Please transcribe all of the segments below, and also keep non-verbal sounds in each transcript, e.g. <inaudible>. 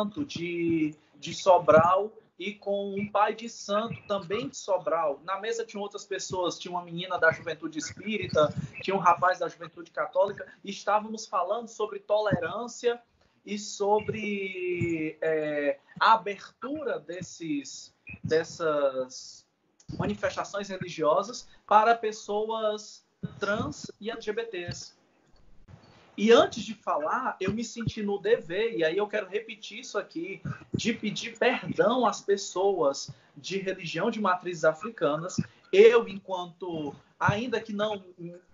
santo de, de Sobral e com um pai de santo também de Sobral. Na mesa tinham outras pessoas, tinha uma menina da juventude espírita, tinha um rapaz da juventude católica, e estávamos falando sobre tolerância e sobre é, a abertura desses, dessas manifestações religiosas para pessoas trans e LGBTs. E antes de falar, eu me senti no dever, e aí eu quero repetir isso aqui, de pedir perdão às pessoas de religião de matrizes africanas. Eu, enquanto, ainda que não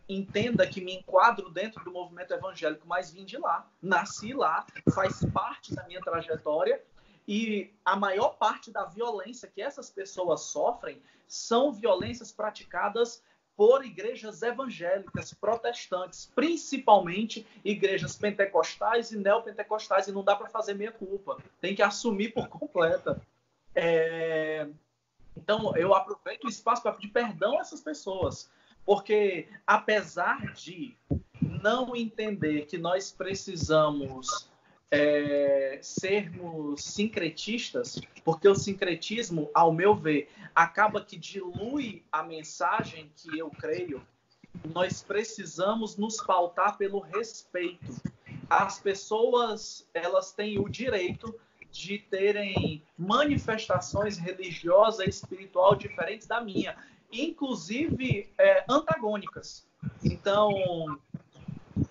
entenda que me enquadro dentro do movimento evangélico, mas vim de lá, nasci lá, faz parte da minha trajetória, e a maior parte da violência que essas pessoas sofrem são violências praticadas por igrejas evangélicas protestantes, principalmente igrejas pentecostais e neopentecostais, e não dá para fazer meia culpa, tem que assumir por completa. É... Então, eu aproveito o espaço para pedir perdão a essas pessoas, porque apesar de não entender que nós precisamos é, sermos sincretistas, porque o sincretismo, ao meu ver, acaba que dilui a mensagem que eu creio. Nós precisamos nos pautar pelo respeito. As pessoas, elas têm o direito de terem manifestações religiosas e espiritual diferentes da minha, inclusive é, antagônicas. Então,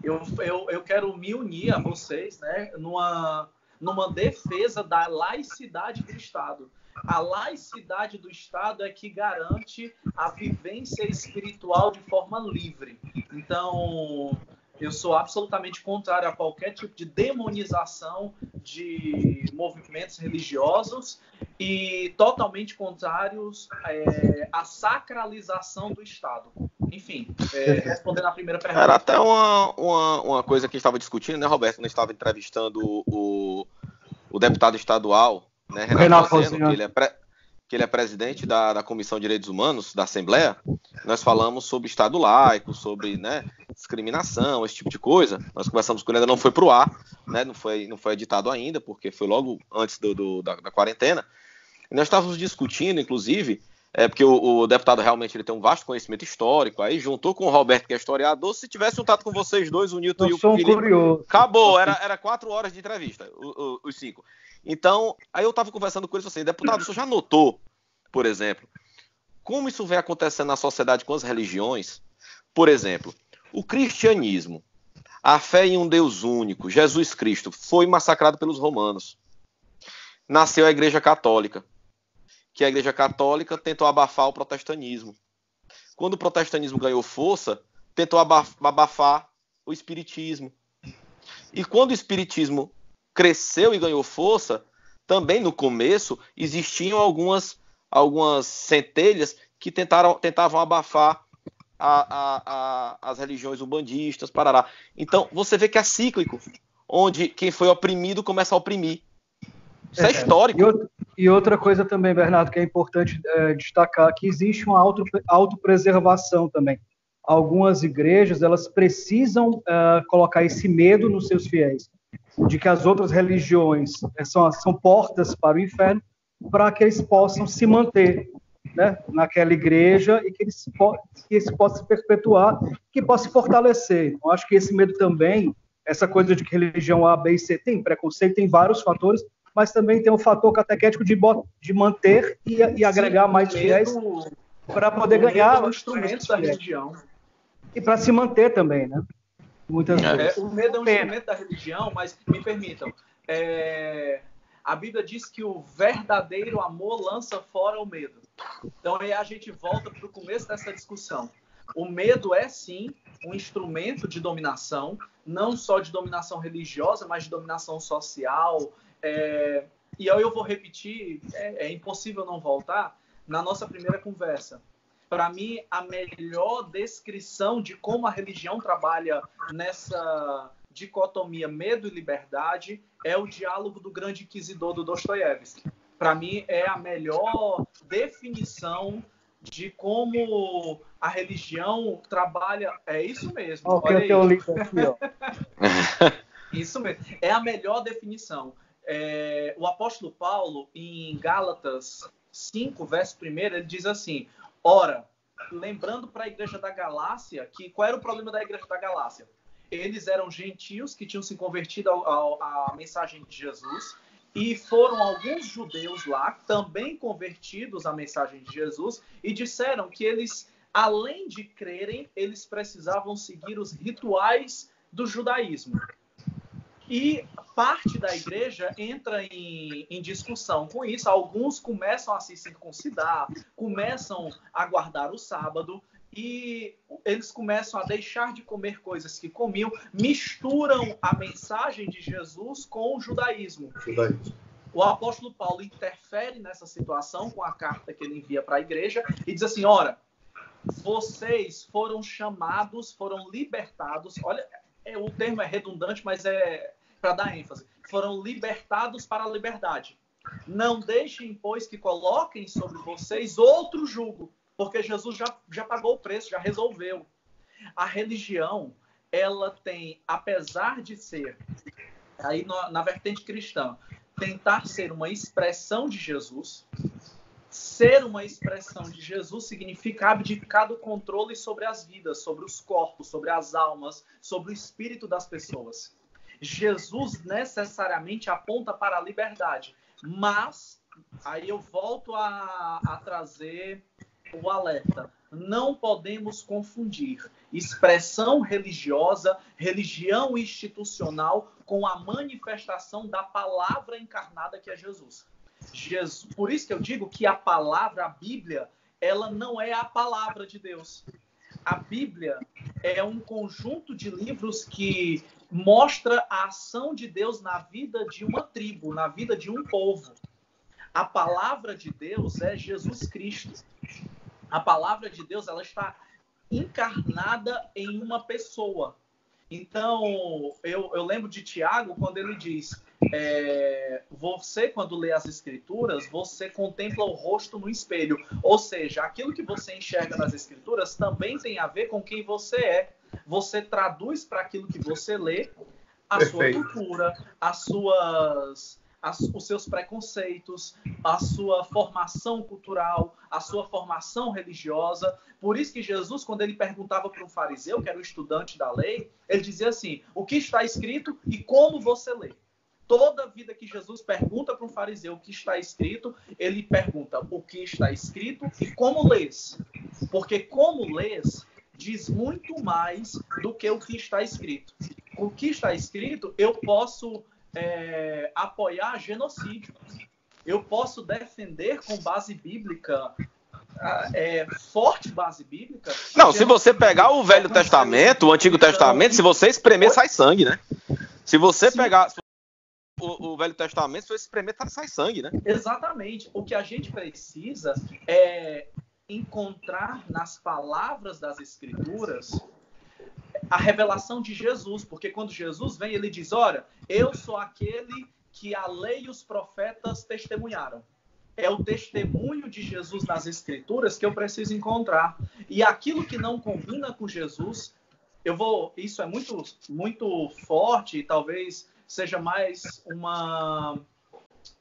eu, eu, eu quero me unir a vocês né, numa, numa defesa da laicidade do Estado. A laicidade do Estado é que garante a vivência espiritual de forma livre. Então, eu sou absolutamente contrário a qualquer tipo de demonização de movimentos religiosos e totalmente contrários é, à sacralização do Estado. Enfim, é, respondendo a primeira pergunta. Era até uma, uma, uma coisa que a gente estava discutindo, né, Roberto, quando a gente estava entrevistando o, o deputado estadual, né, Renato, Renato Fazendo, que ele é pré, que ele é presidente da, da Comissão de Direitos Humanos da Assembleia, nós falamos sobre Estado laico, sobre né, discriminação, esse tipo de coisa. Nós conversamos com ele, ainda não foi para o ar, né, não, foi, não foi editado ainda, porque foi logo antes do, do da, da, quarentena. E nós estávamos discutindo, inclusive, é, porque o, o, deputado realmente ele tem um vasto conhecimento histórico, aí juntou com o Roberto, que é historiador, se tivesse juntado com vocês dois, o Newton Eu e o Felipe, curioso. acabou, era, era quatro horas de entrevista, o, o, os cinco. Então, aí eu estava conversando com ele assim, deputado, você já notou, por exemplo, como isso vem acontecendo na sociedade com as religiões? Por exemplo, o cristianismo, a fé em um Deus único, Jesus Cristo, foi massacrado pelos romanos. Nasceu a Igreja Católica, que a Igreja Católica tentou abafar o protestantismo. Quando o protestantismo ganhou força, tentou abafar o espiritismo. E quando o espiritismo cresceu e ganhou força, também no começo existiam algumas, algumas centelhas que tentaram, tentavam abafar a, a, a, as religiões umbandistas, parará. Então você vê que é cíclico, onde quem foi oprimido começa a oprimir. Isso é, é histórico. E outra, e outra, coisa também, Bernardo, que é importante é, destacar, que existe uma auto, autopreservação também. Algumas igrejas, elas precisam é, colocar esse medo nos seus fiéis de que as outras religiões eh, são, são portas para o inferno, para que eles possam se manter né, naquela igreja e que, eles, que isso possa se perpetuar, que possa se fortalecer. Então, acho que esse medo também, essa coisa de que religião A, B e C tem preconceito, tem vários fatores, mas também tem o fator catequético de, de manter e, e agregar Sim, mais fiéis para poder ganhar os instrumentos da religião. E para se manter também, né? Muitas é, vezes. o medo é um instrumento da religião, mas me permitam. É, a Bíblia diz que o verdadeiro amor lança fora o medo. Então aí a gente volta para o começo dessa discussão. O medo é sim um instrumento de dominação, não só de dominação religiosa, mas de dominação social. É, e aí eu vou repetir, é, é impossível não voltar, na nossa primeira conversa para mim, a melhor descrição de como a religião trabalha nessa dicotomia medo e liberdade é o diálogo do grande inquisidor do Dostoiévski. Para mim, é a melhor definição de como a religião trabalha. É isso mesmo. Olha aqui, ó. <laughs> <laughs> isso mesmo. É a melhor definição. É, o apóstolo Paulo, em Gálatas 5, verso 1, ele diz assim: Ora, lembrando para a igreja da Galácia, que qual era o problema da igreja da Galácia? Eles eram gentios que tinham se convertido à mensagem de Jesus, e foram alguns judeus lá, também convertidos à mensagem de Jesus, e disseram que eles, além de crerem, eles precisavam seguir os rituais do judaísmo. E parte da igreja entra em, em, discussão com isso. Alguns começam a se circuncidar, começam a guardar o sábado e eles começam a deixar de comer coisas que comiam, misturam a mensagem de Jesus com o judaísmo. judaísmo. O apóstolo Paulo interfere nessa situação com a carta que ele envia para a igreja e diz assim: ora, vocês foram chamados, foram libertados. Olha, é, o termo é redundante, mas é para dar ênfase. Foram libertados para a liberdade. Não deixem, pois, que coloquem sobre vocês outro jugo, porque Jesus já, já pagou o preço, já resolveu. A religião, ela tem, apesar de ser, aí na, na vertente cristã, tentar ser uma expressão de Jesus, Ser uma expressão de Jesus significa abdicar do controle sobre as vidas, sobre os corpos, sobre as almas, sobre o espírito das pessoas. Jesus necessariamente aponta para a liberdade, mas aí eu volto a, a trazer o alerta. Não podemos confundir expressão religiosa, religião institucional, com a manifestação da palavra encarnada que é Jesus. Jesus. Por isso que eu digo que a palavra, a Bíblia, ela não é a palavra de Deus. A Bíblia é um conjunto de livros que mostra a ação de Deus na vida de uma tribo, na vida de um povo. A palavra de Deus é Jesus Cristo. A palavra de Deus ela está encarnada em uma pessoa. Então, eu, eu lembro de Tiago quando ele diz: é, você, quando lê as escrituras, você contempla o rosto no espelho. Ou seja, aquilo que você enxerga nas escrituras também tem a ver com quem você é. Você traduz para aquilo que você lê a Perfeito. sua cultura, as suas, as, os seus preconceitos, a sua formação cultural, a sua formação religiosa. Por isso que Jesus, quando ele perguntava para um fariseu, que era o estudante da lei, ele dizia assim: o que está escrito e como você lê. Toda vida que Jesus pergunta para um fariseu o que está escrito, ele pergunta o que está escrito e como lês. Porque como lês diz muito mais do que o que está escrito. O que está escrito, eu posso é, apoiar genocídio. Eu posso defender com base bíblica é, forte base bíblica. Não, se você pegar o Velho Testamento, o Antigo Testamento, se você espremer, sai sangue, né? Se você pegar o, o, Velho Testamento, se você espremer, sai sangue, né? Exatamente. O que a gente precisa é encontrar nas palavras das Escrituras a revelação de Jesus, porque quando Jesus vem, ele diz: Olha, eu sou aquele que a lei e os profetas testemunharam. É o testemunho de Jesus nas Escrituras que eu preciso encontrar. E aquilo que não combina com Jesus, eu vou. Isso é muito, muito forte, talvez seja mais uma,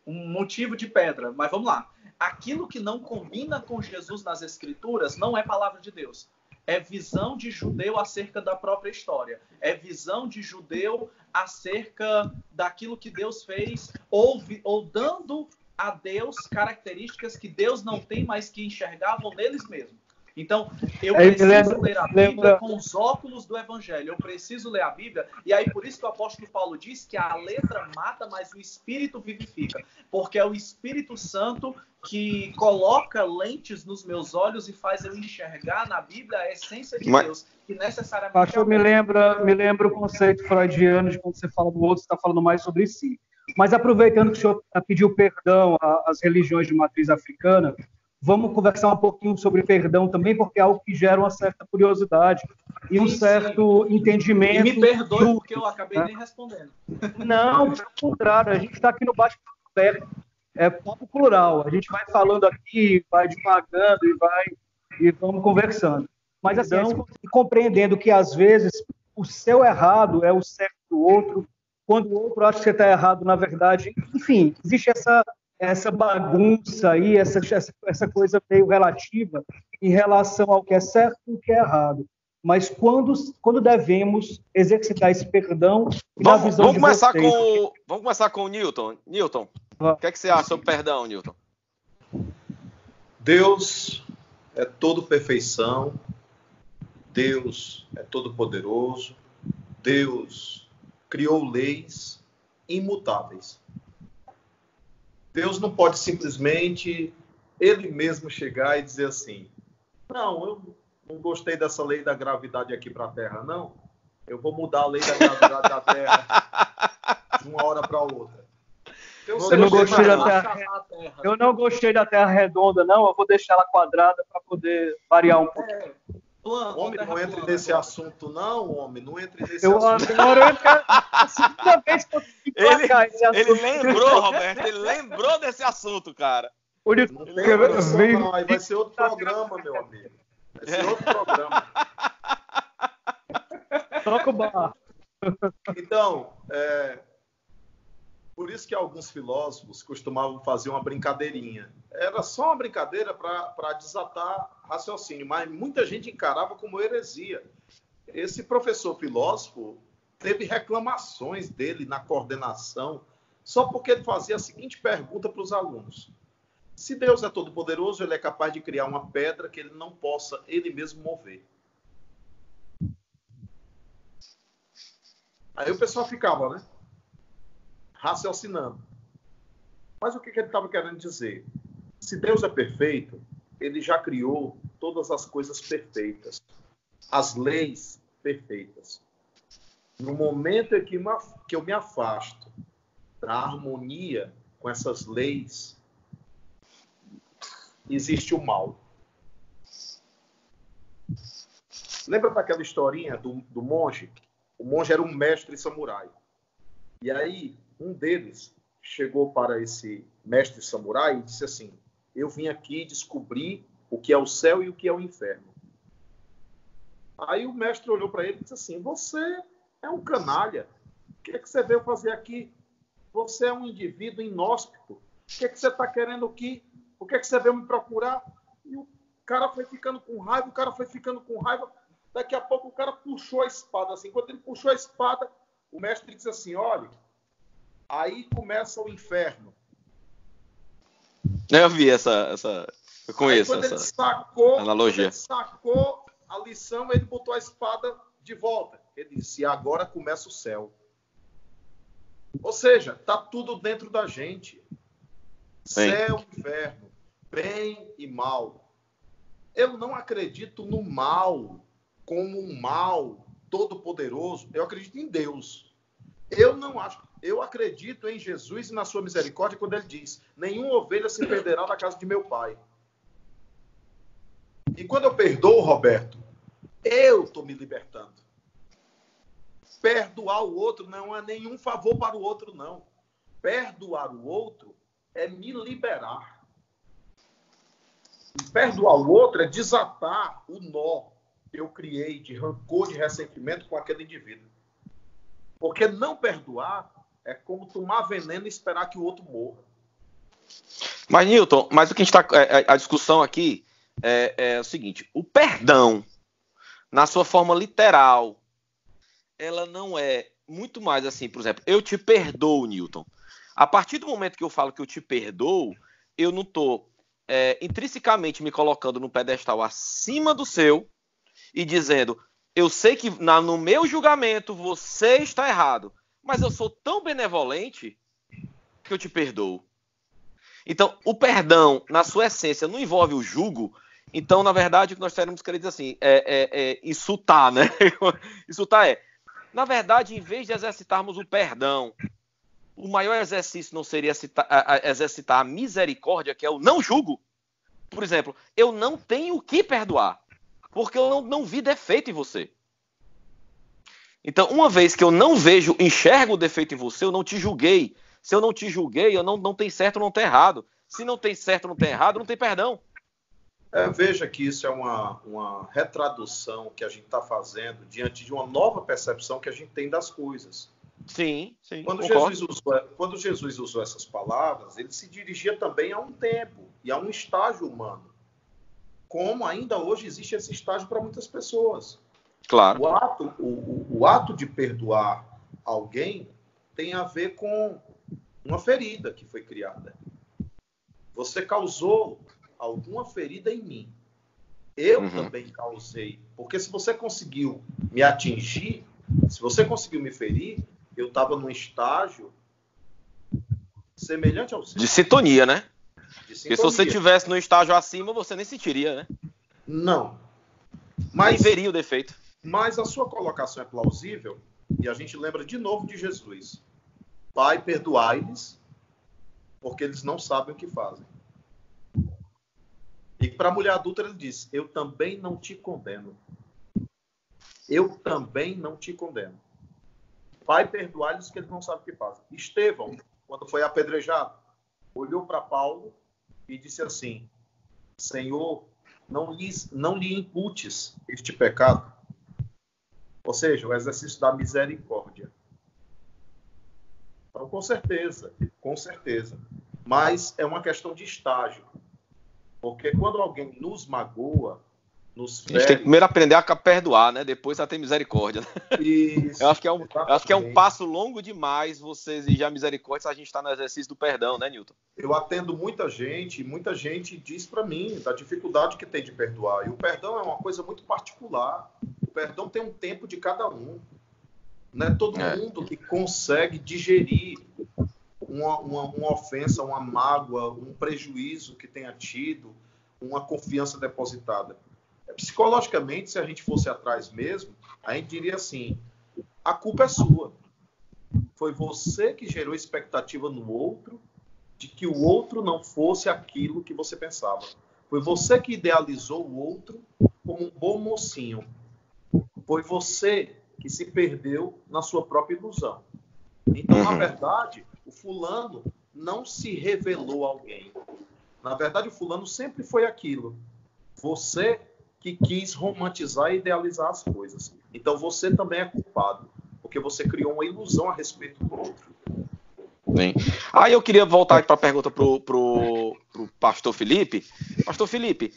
um motivo de pedra. Mas vamos lá. Aquilo que não combina com Jesus nas Escrituras não é palavra de Deus. É visão de judeu acerca da própria história. É visão de judeu acerca daquilo que Deus fez, ou, ou dando a Deus características que Deus não tem, mas que enxergavam neles mesmos. Então, eu preciso lembra, ler a Bíblia lembra... com os óculos do Evangelho. Eu preciso ler a Bíblia. E aí, por isso que o apóstolo Paulo diz que a letra mata, mas o Espírito vivifica. Porque é o Espírito Santo que coloca lentes nos meus olhos e faz eu enxergar na Bíblia a essência de mas... Deus. Que necessariamente. Acho que é me lembra, me lembra o conceito freudiano de quando você fala do outro, você está falando mais sobre si. Mas aproveitando que o senhor pediu perdão às religiões de matriz africana, Vamos conversar um pouquinho sobre perdão também, porque é algo que gera uma certa curiosidade e um certo entendimento. E me perdoe porque eu acabei né? nem respondendo. <laughs> Não, pelo contrário, a gente está aqui no bate-papo aberto, é papo plural. A gente vai falando aqui, vai devagando e vai e vamos conversando. Mas assim, então, compreendendo que às vezes o seu errado é o certo do outro, quando o outro acha que você está errado, na verdade. Enfim, existe essa, essa bagunça aí, essa, essa coisa meio relativa em relação ao que é certo e o que é errado. Mas quando, quando devemos exercitar esse perdão vamos, na visão vamos começar vocês, com Vamos começar com o Newton. Newton, o que, é que você acha sobre perdão, Newton? Deus é todo perfeição, Deus é todo poderoso, Deus criou leis imutáveis. Deus não pode simplesmente ele mesmo chegar e dizer assim: não, eu não gostei dessa lei da gravidade aqui para a Terra, não. Eu vou mudar a lei da gravidade da Terra de uma hora para outra. Eu, eu não gostei da terra, terra, Eu não gostei da Terra redonda, não. Eu vou deixar ela quadrada para poder variar um pouco. É. Plano, homem, não entre plano, nesse assunto, não, homem. Não entre nesse eu, assunto. Agora eu quero. A segunda <laughs> vez que eu ele, esse assunto. Ele lembrou, Roberto. Ele lembrou desse assunto, cara. Não tem veio... não. Aí vai ser outro programa, meu amigo. Vai ser outro programa. <laughs> Toca o bar. Então, é, por isso que alguns filósofos costumavam fazer uma brincadeirinha. Era só uma brincadeira para desatar raciocínio, mas muita gente encarava como heresia. Esse professor filósofo teve reclamações dele na coordenação, só porque ele fazia a seguinte pergunta para os alunos: Se Deus é todo-poderoso, ele é capaz de criar uma pedra que ele não possa ele mesmo mover. Aí o pessoal ficava, né? Raciocinando. Mas o que, que ele estava querendo dizer? Se Deus é perfeito, ele já criou todas as coisas perfeitas, as leis perfeitas. No momento em que, que eu me afasto da harmonia com essas leis, existe o mal. Lembra daquela historinha do, do monge? O monge era um mestre samurai. E aí um deles chegou para esse mestre samurai e disse assim: Eu vim aqui descobrir o que é o céu e o que é o inferno. Aí o mestre olhou para ele e disse assim: Você é um canalha. O que, é que você veio fazer aqui? Você é um indivíduo inóspito. O que, é que você está querendo aqui? O que, é que você veio me procurar? E o cara foi ficando com raiva, o cara foi ficando com raiva. Daqui a pouco o cara puxou a espada. Assim, quando ele puxou a espada, o mestre disse assim: Olha, Aí começa o inferno. Eu vi essa. essa eu conheço Aí, quando essa ele sacou, analogia. ele sacou a lição, ele botou a espada de volta. Ele disse: agora começa o céu. Ou seja, tá tudo dentro da gente. Bem. Céu, inferno, bem e mal. Eu não acredito no mal como um mal todo poderoso. Eu acredito em Deus. Eu não acho. Eu acredito em Jesus e na sua misericórdia quando ele diz: Nenhuma ovelha se perderá da casa de meu pai. E quando eu perdoo, Roberto, eu estou me libertando. Perdoar o outro não é nenhum favor para o outro, não. Perdoar o outro é me liberar. perdoar o outro é desatar o nó que eu criei de rancor, de ressentimento com aquele indivíduo. Porque não perdoar é como tomar veneno e esperar que o outro morra. Mas, Newton, mas o que a gente está. É, é, a discussão aqui é, é, o seguinte: o perdão, na sua forma literal, ela não é muito mais assim, por exemplo, eu te perdoo, Newton. A partir do momento que eu falo que eu te perdoo, eu não estou é, intrinsecamente me colocando no pedestal acima do seu e dizendo, eu sei que na, no meu julgamento você está errado, mas eu sou tão benevolente que eu te perdoo. Então, o perdão, na sua essência, não envolve o julgo. Então, na verdade, o que nós teremos que dizer assim, é, é, é insultar, né? <laughs> insultar é, na verdade, em vez de exercitarmos o perdão, o maior exercício não seria exercitar, exercitar a misericórdia, que é o não julgo. Por exemplo, eu não tenho o que perdoar, porque eu não, não vi defeito em você. Então, uma vez que eu não vejo, enxergo o defeito em você, eu não te julguei. Se eu não te julguei, eu não, não tem certo, não tem errado. Se não tem certo, não tem errado, não tem perdão. É, veja que isso é uma, uma retradução que a gente está fazendo diante de uma nova percepção que a gente tem das coisas. Sim, sim. Quando Jesus, usou, quando Jesus usou essas palavras, ele se dirigia também a um tempo e a um estágio humano. Como ainda hoje existe esse estágio para muitas pessoas. Claro. O ato, o, o, ato de perdoar alguém tem a ver com uma ferida que foi criada. Você causou alguma ferida em mim. Eu uhum. também causei. Porque se você conseguiu me atingir, se você conseguiu me ferir, eu estava num estágio semelhante ao seu. De sintonia, né? De sintonia. Porque se você tivesse no estágio acima, você nem sentiria, né? Não. Mas nem veria o defeito. Mas a sua colocação é plausível e a gente lembra de novo de Jesus. Pai, perdoai-lhes, porque eles não sabem o que fazem. E para a mulher adulta ele diz: Eu também não te condeno. Eu também não te condeno. Pai, perdoai-lhes que eles não sabem o que fazem. Estevão, quando foi apedrejado, olhou para Paulo e disse assim: Senhor, não, lhes, não lhe imputes este pecado. Ou seja, o exercício da misericórdia. Então, com certeza, com certeza. Mas é uma questão de estágio. Porque quando alguém nos magoa, nos fere... A gente tem que primeiro aprender a perdoar, né? Depois a ter misericórdia. Isso, <laughs> eu acho que é um, acho que é um passo longo demais você exigir a misericórdia se a gente está no exercício do perdão, né, Newton? Eu atendo muita gente, muita gente diz para mim da dificuldade que tem de perdoar. E o perdão é uma coisa muito particular. Perdão tem um tempo de cada um. Não é todo é. mundo que consegue digerir uma, uma, uma ofensa, uma mágoa, um prejuízo que tenha tido, uma confiança depositada. Psicologicamente, se a gente fosse atrás mesmo, a gente diria assim: a culpa é sua. Foi você que gerou expectativa no outro de que o outro não fosse aquilo que você pensava. Foi você que idealizou o outro como um bom mocinho. Foi você que se perdeu na sua própria ilusão. Então, na uhum. verdade, o fulano não se revelou a alguém. Na verdade, o fulano sempre foi aquilo. Você que quis romantizar e idealizar as coisas. Então você também é culpado, porque você criou uma ilusão a respeito do outro. Bem. Aí eu queria voltar para a pergunta para o pastor Felipe. Pastor Felipe,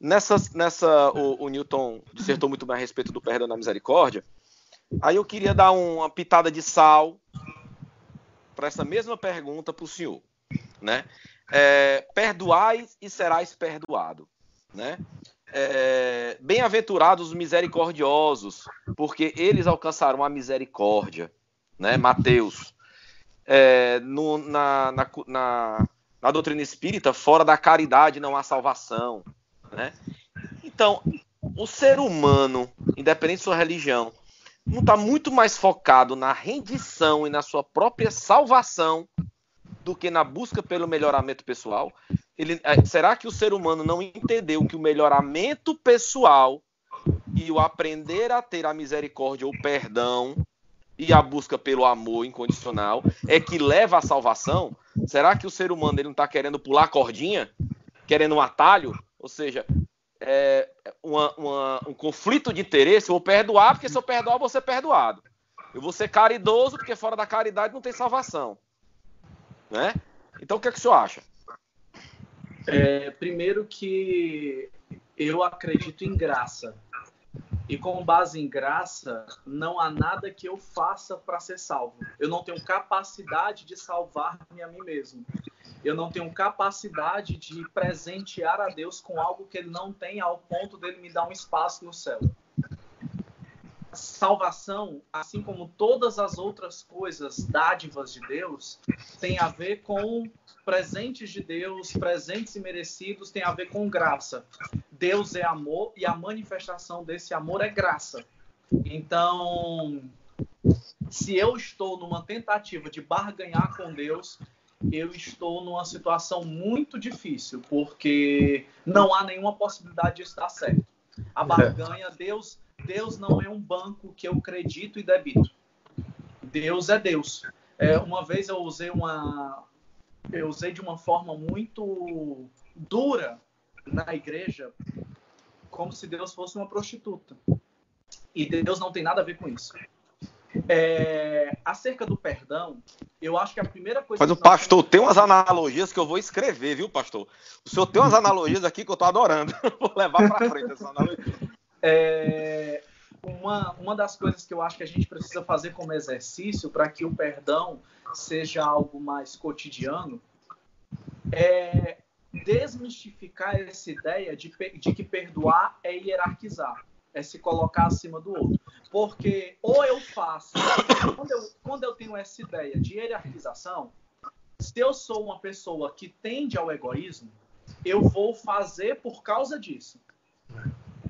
nessa, nessa o, o, Newton dissertou muito bem a respeito do perdão da misericórdia. Aí eu queria dar uma pitada de sal para essa mesma pergunta para o senhor. Né? É, perdoai e serás perdoado. Né? é, bem-aventurados os misericordiosos, porque eles alcançarão a misericórdia. Né? Mateus. É, no, na, na, na, na, doutrina espírita, fora da caridade não há salvação. Né? Então, o ser humano, independente de sua religião, não está muito mais focado na rendição e na sua própria salvação do que na busca pelo melhoramento pessoal. Ele, é, será que o ser humano não entendeu que o melhoramento pessoal e o aprender a ter a misericórdia ou perdão e a busca pelo amor incondicional é que leva à salvação? Será que o ser humano ele não está querendo pular a cordinha, querendo um atalho? Ou seja, é, uma, uma, um conflito de interesse. Eu vou perdoar, porque se eu perdoar, eu vou ser perdoado. Eu vou ser caridoso, porque fora da caridade não tem salvação. Né? Então, o que, é que o senhor acha? É, primeiro que eu acredito em graça. E com base em graça, não há nada que eu faça para ser salvo. Eu não tenho capacidade de salvar-me a mim mesmo. Eu não tenho capacidade de presentear a Deus com algo que ele não tem ao ponto dele me dar um espaço no céu salvação, assim como todas as outras coisas, dádivas de Deus, tem a ver com presentes de Deus, presentes e merecidos, tem a ver com graça. Deus é amor e a manifestação desse amor é graça. Então, se eu estou numa tentativa de barganhar com Deus, eu estou numa situação muito difícil, porque não há nenhuma possibilidade de estar certo. A barganha, Deus Deus não é um banco que eu acredito e debito. Deus é Deus. É, uma vez eu usei uma, eu usei de uma forma muito dura na igreja, como se Deus fosse uma prostituta. E Deus não tem nada a ver com isso. É, acerca do perdão, eu acho que a primeira coisa. Mas o pastor tem umas analogias que eu vou escrever, viu, pastor? O senhor tem umas analogias aqui que eu tô adorando. <laughs> vou levar para frente essa analogia. É, uma, uma das coisas que eu acho que a gente precisa fazer como exercício para que o perdão seja algo mais cotidiano é desmistificar essa ideia de, de que perdoar é hierarquizar, é se colocar acima do outro. Porque ou eu faço, quando eu, quando eu tenho essa ideia de hierarquização, se eu sou uma pessoa que tende ao egoísmo, eu vou fazer por causa disso.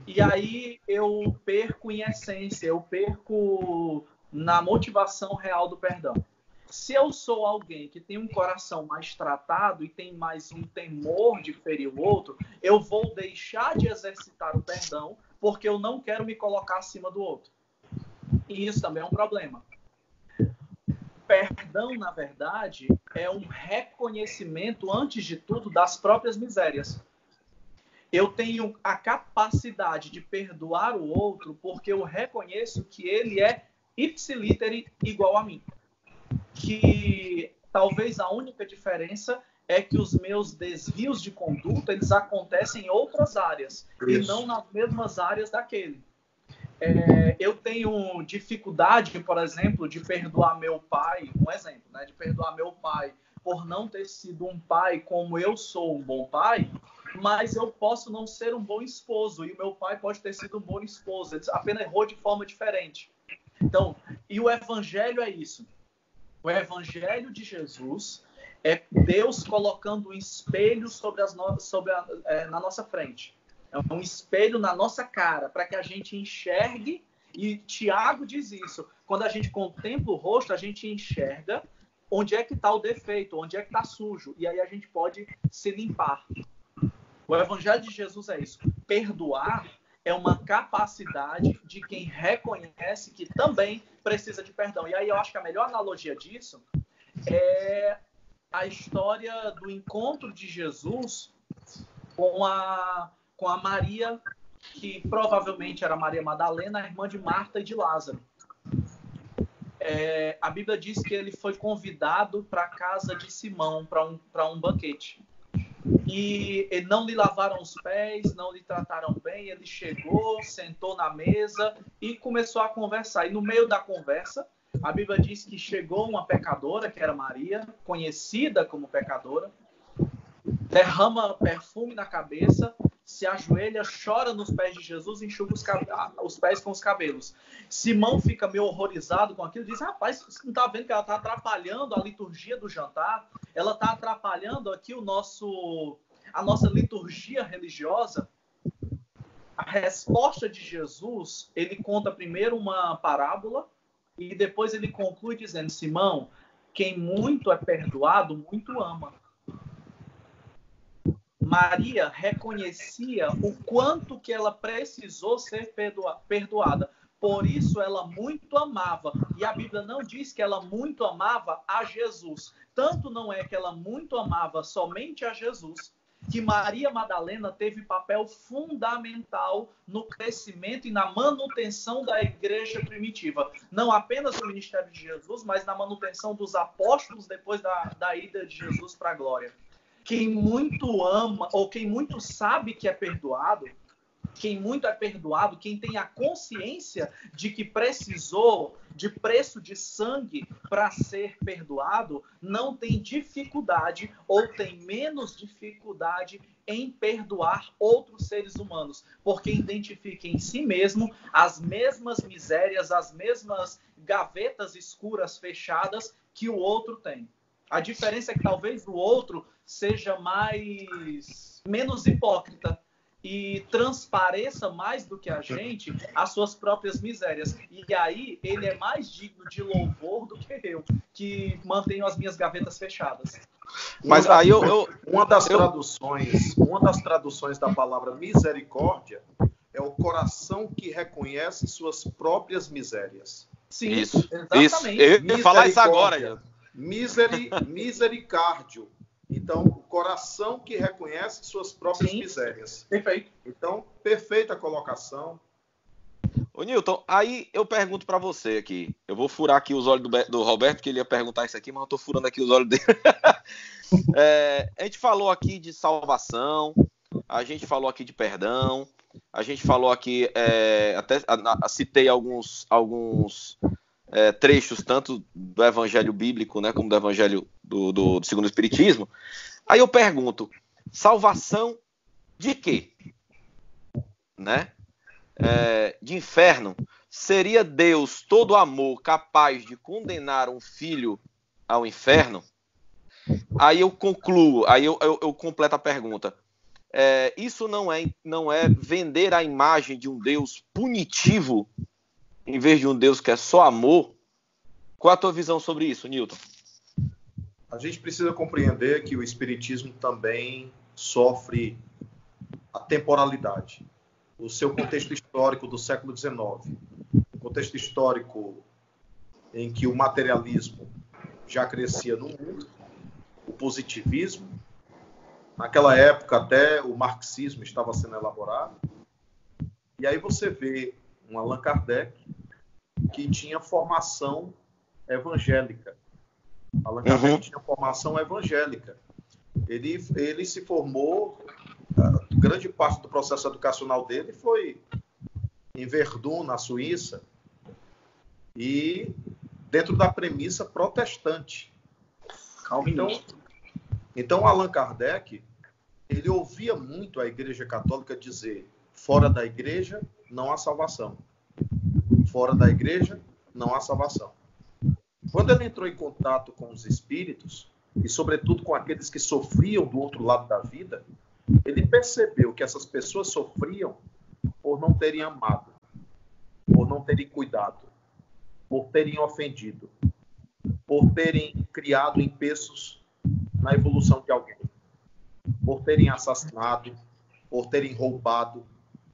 E aí eu perco em essência, eu perco na motivação real do perdão. Se eu sou alguém que tem um coração mais tratado e tem mais um temor de ferir o outro, eu vou deixar de exercitar o perdão porque eu não quero me colocar acima do outro. E isso também é um problema. Perdão, na verdade, é um reconhecimento, antes de tudo, das próprias misérias eu tenho a capacidade de perdoar o outro porque eu reconheço que ele é ipsiliter igual a mim. Que talvez a única diferença é que os meus desvios de conduta eles acontecem em outras áreas Isso. e não nas mesmas áreas daquele. É, eu tenho dificuldade, por exemplo, de perdoar meu pai, um exemplo, né, de perdoar meu pai por não ter sido um pai como eu sou um bom pai, mas eu posso não ser um bom esposo e o meu pai pode ter sido um bom esposo, ele apenas errou de forma diferente. Então, e o evangelho é isso. O evangelho de Jesus é Deus colocando um espelho sobre as no... sobre a... é, na nossa frente. É um espelho na nossa cara para que a gente enxergue e Tiago diz isso. Quando a gente contempla o rosto, a gente enxerga onde é que está o defeito, onde é que está sujo, e aí a gente pode se limpar. O Evangelho de Jesus é isso. Perdoar é uma capacidade de quem reconhece que também precisa de perdão. E aí eu acho que a melhor analogia disso é a história do encontro de Jesus com a, com a Maria, que provavelmente era Maria Madalena, a irmã de Marta e de Lázaro. É, a Bíblia diz que ele foi convidado para a casa de Simão para um, um banquete e, não lhe lavaram os pés, não lhe trataram bem. Ele chegou, sentou na mesa e começou a conversar. E no meio da conversa, a Bíblia diz que chegou uma pecadora, que era Maria, conhecida como pecadora, derrama perfume na cabeça se ajoelha, chora nos pés de Jesus enxuga os, os, pés com os cabelos. Simão fica meio horrorizado com aquilo, diz: Rapaz, você não está vendo que ela está atrapalhando a liturgia do jantar? Ela está atrapalhando aqui o nosso, a nossa liturgia religiosa? A resposta de Jesus, ele conta primeiro uma parábola e depois ele conclui dizendo: Simão, quem muito é perdoado, muito ama. Maria reconhecia o quanto que ela precisou ser perdoada. Por isso ela muito amava. E a Bíblia não diz que ela muito amava a Jesus. Tanto não é que ela muito amava somente a Jesus, que Maria Madalena teve papel fundamental no crescimento e na manutenção da igreja primitiva. Não apenas no ministério de Jesus, mas na manutenção dos apóstolos depois da, da ida de Jesus para a glória quem muito ama ou quem muito sabe que é perdoado, quem muito é perdoado, quem tem a consciência de que precisou de preço de sangue para ser perdoado, não tem dificuldade ou tem menos dificuldade em perdoar outros seres humanos, porque identifica em si mesmo as mesmas misérias, as mesmas gavetas escuras fechadas que o outro tem. A diferença é que talvez o outro seja mais menos hipócrita e transpareça mais do que a gente as suas próprias misérias. E aí ele é mais digno de louvor do que eu, que mantenho as minhas gavetas fechadas. Mas aí eu, eu uma das eu... traduções, uma das traduções da palavra misericórdia é o coração que reconhece suas próprias misérias. Sim, isso. Exatamente. Isso. Eu ia falar isso agora. Miseri, misericárdio. Então, coração que reconhece suas próprias Sim. misérias. Perfeito. Então, perfeita colocação. Ô, Newton, aí eu pergunto para você aqui. Eu vou furar aqui os olhos do, do, Roberto, que ele ia perguntar isso aqui, mas eu tô furando aqui os olhos dele. <laughs> é, a gente falou aqui de salvação, a gente falou aqui de perdão, a gente falou aqui, é, até a, a, citei alguns, alguns é, trechos, tanto do Evangelho bíblico, né, como do Evangelho do, do, do Segundo Espiritismo. Aí eu pergunto, salvação de quê? Né? é, de inferno, seria Deus todo amor capaz de condenar um filho ao inferno? Aí eu concluo, aí eu, eu, eu completo a pergunta. É, isso não é, não é vender a imagem de um Deus punitivo em vez de um Deus que é só amor? Qual a tua visão sobre isso, Newton? A gente precisa compreender que o Espiritismo também sofre a temporalidade o seu contexto histórico do século XIX, um contexto histórico em que o materialismo já crescia no mundo, o positivismo, naquela época até o marxismo estava sendo elaborado, e aí você vê um Allan Kardec que tinha formação evangélica. Allan Kardec uhum. tinha formação evangélica. Ele, ele se formou grande parte do processo educacional dele foi em Verdun, na Suíça, e dentro da premissa protestante. Então, então Allan Kardec ele ouvia muito a Igreja Católica dizer: fora da Igreja não há salvação, fora da Igreja não há salvação. Quando ele entrou em contato com os espíritos e, sobretudo, com aqueles que sofriam do outro lado da vida, ele percebeu que essas pessoas sofriam por não terem amado, por não terem cuidado, por terem ofendido, por terem criado empeços na evolução de alguém, por terem assassinado, por terem roubado,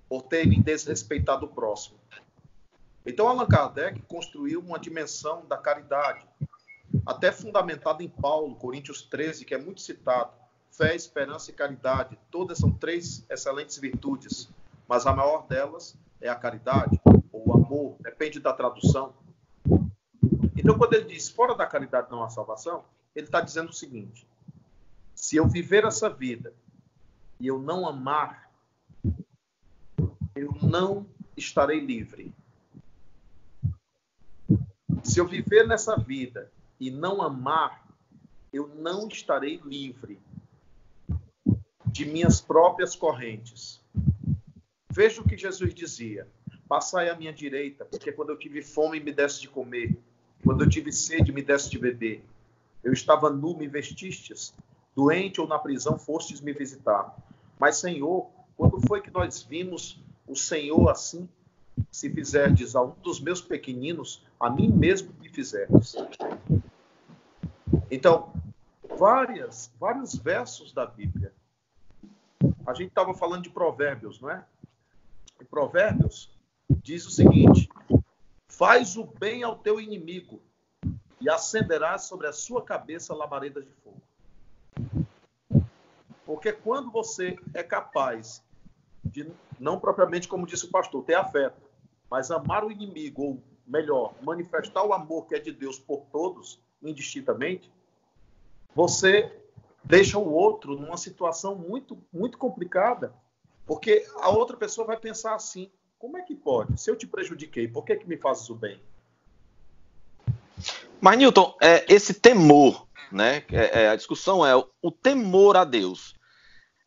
por terem desrespeitado o próximo. Então, Allan Kardec construiu uma dimensão da caridade, até fundamentada em Paulo, Coríntios 13, que é muito citado fé, esperança e caridade. Todas são três excelentes virtudes, mas a maior delas é a caridade, ou o amor, depende da tradução. Então, quando ele diz fora da caridade não há salvação, ele está dizendo o seguinte: se eu viver essa vida e eu não amar, eu não estarei livre. Se eu viver nessa vida e não amar, eu não estarei livre de minhas próprias correntes. Veja o que Jesus dizia: Passai à minha direita, porque quando eu tive fome, me deste de comer, quando eu tive sede, me deste de beber. Eu estava nu, me vestistes, doente ou na prisão, fostes me visitar. Mas, Senhor, quando foi que nós vimos o Senhor assim? Se fizerdes a um dos meus pequeninos, a mim mesmo me fizerdes. Então, várias, vários versos da Bíblia a gente estava falando de provérbios, não é? E provérbios diz o seguinte: faz o bem ao teu inimigo e acenderás sobre a sua cabeça labaredas de fogo. Porque quando você é capaz de, não propriamente como disse o pastor, ter afeto, mas amar o inimigo, ou melhor, manifestar o amor que é de Deus por todos, indistintamente, você deixa o outro numa situação muito, muito complicada, porque a outra pessoa vai pensar assim: como é que pode? Se eu te prejudiquei, por que, que me fazes o bem? Mas, Newton, é, esse temor, né? É, é, a discussão é o temor a Deus.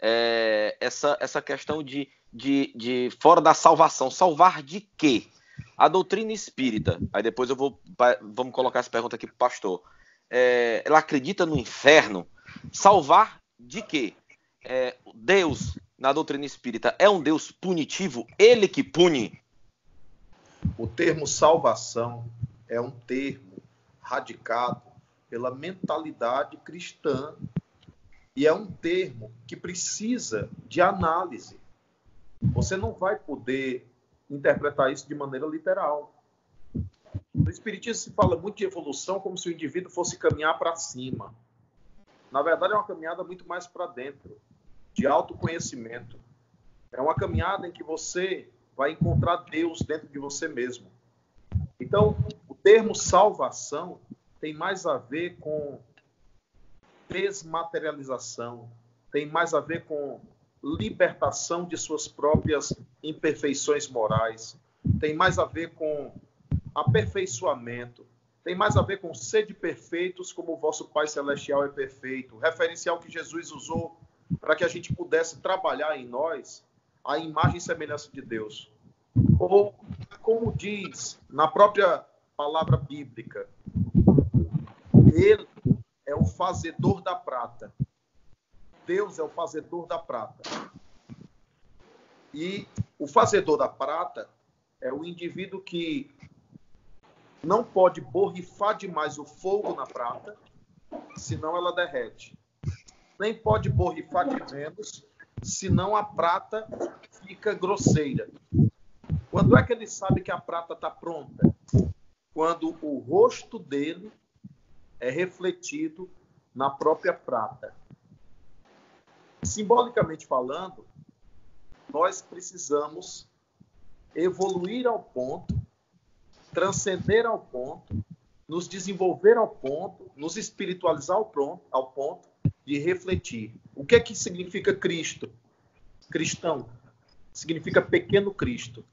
É, essa, essa questão de, de, de fora da salvação. Salvar de quê? A doutrina espírita. Aí depois eu vou. Vamos colocar essa pergunta aqui para o pastor. É, ela acredita no inferno? Salvar de quê? É, Deus, na doutrina espírita, é um Deus punitivo? Ele que pune? O termo salvação é um termo radicado pela mentalidade cristã e é um termo que precisa de análise. Você não vai poder interpretar isso de maneira literal. No Espiritismo se fala muito de evolução como se o indivíduo fosse caminhar para cima. Na verdade, é uma caminhada muito mais para dentro, de autoconhecimento. É uma caminhada em que você vai encontrar Deus dentro de você mesmo. Então, o termo salvação tem mais a ver com desmaterialização, tem mais a ver com libertação de suas próprias imperfeições morais, tem mais a ver com aperfeiçoamento, tem mais a ver com sede perfeitos como o vosso Pai Celestial é perfeito, referencial que Jesus usou para que a gente pudesse trabalhar em nós a imagem e semelhança de Deus. Ou, como diz na própria palavra bíblica, ele é o fazedor da prata. Deus é o fazedor da prata. E o fazedor da prata é o indivíduo que não pode borrifar demais o fogo na prata, senão ela derrete. Nem pode borrifar de menos, senão a prata fica grosseira. Quando é que ele sabe que a prata está pronta? Quando o rosto dele é refletido na própria prata. Simbolicamente falando, nós precisamos evoluir ao ponto, transcender ao ponto, nos desenvolver ao ponto, nos espiritualizar ao, pronto, ao ponto de refletir. O que é que significa Cristo? Cristão significa pequeno Cristo.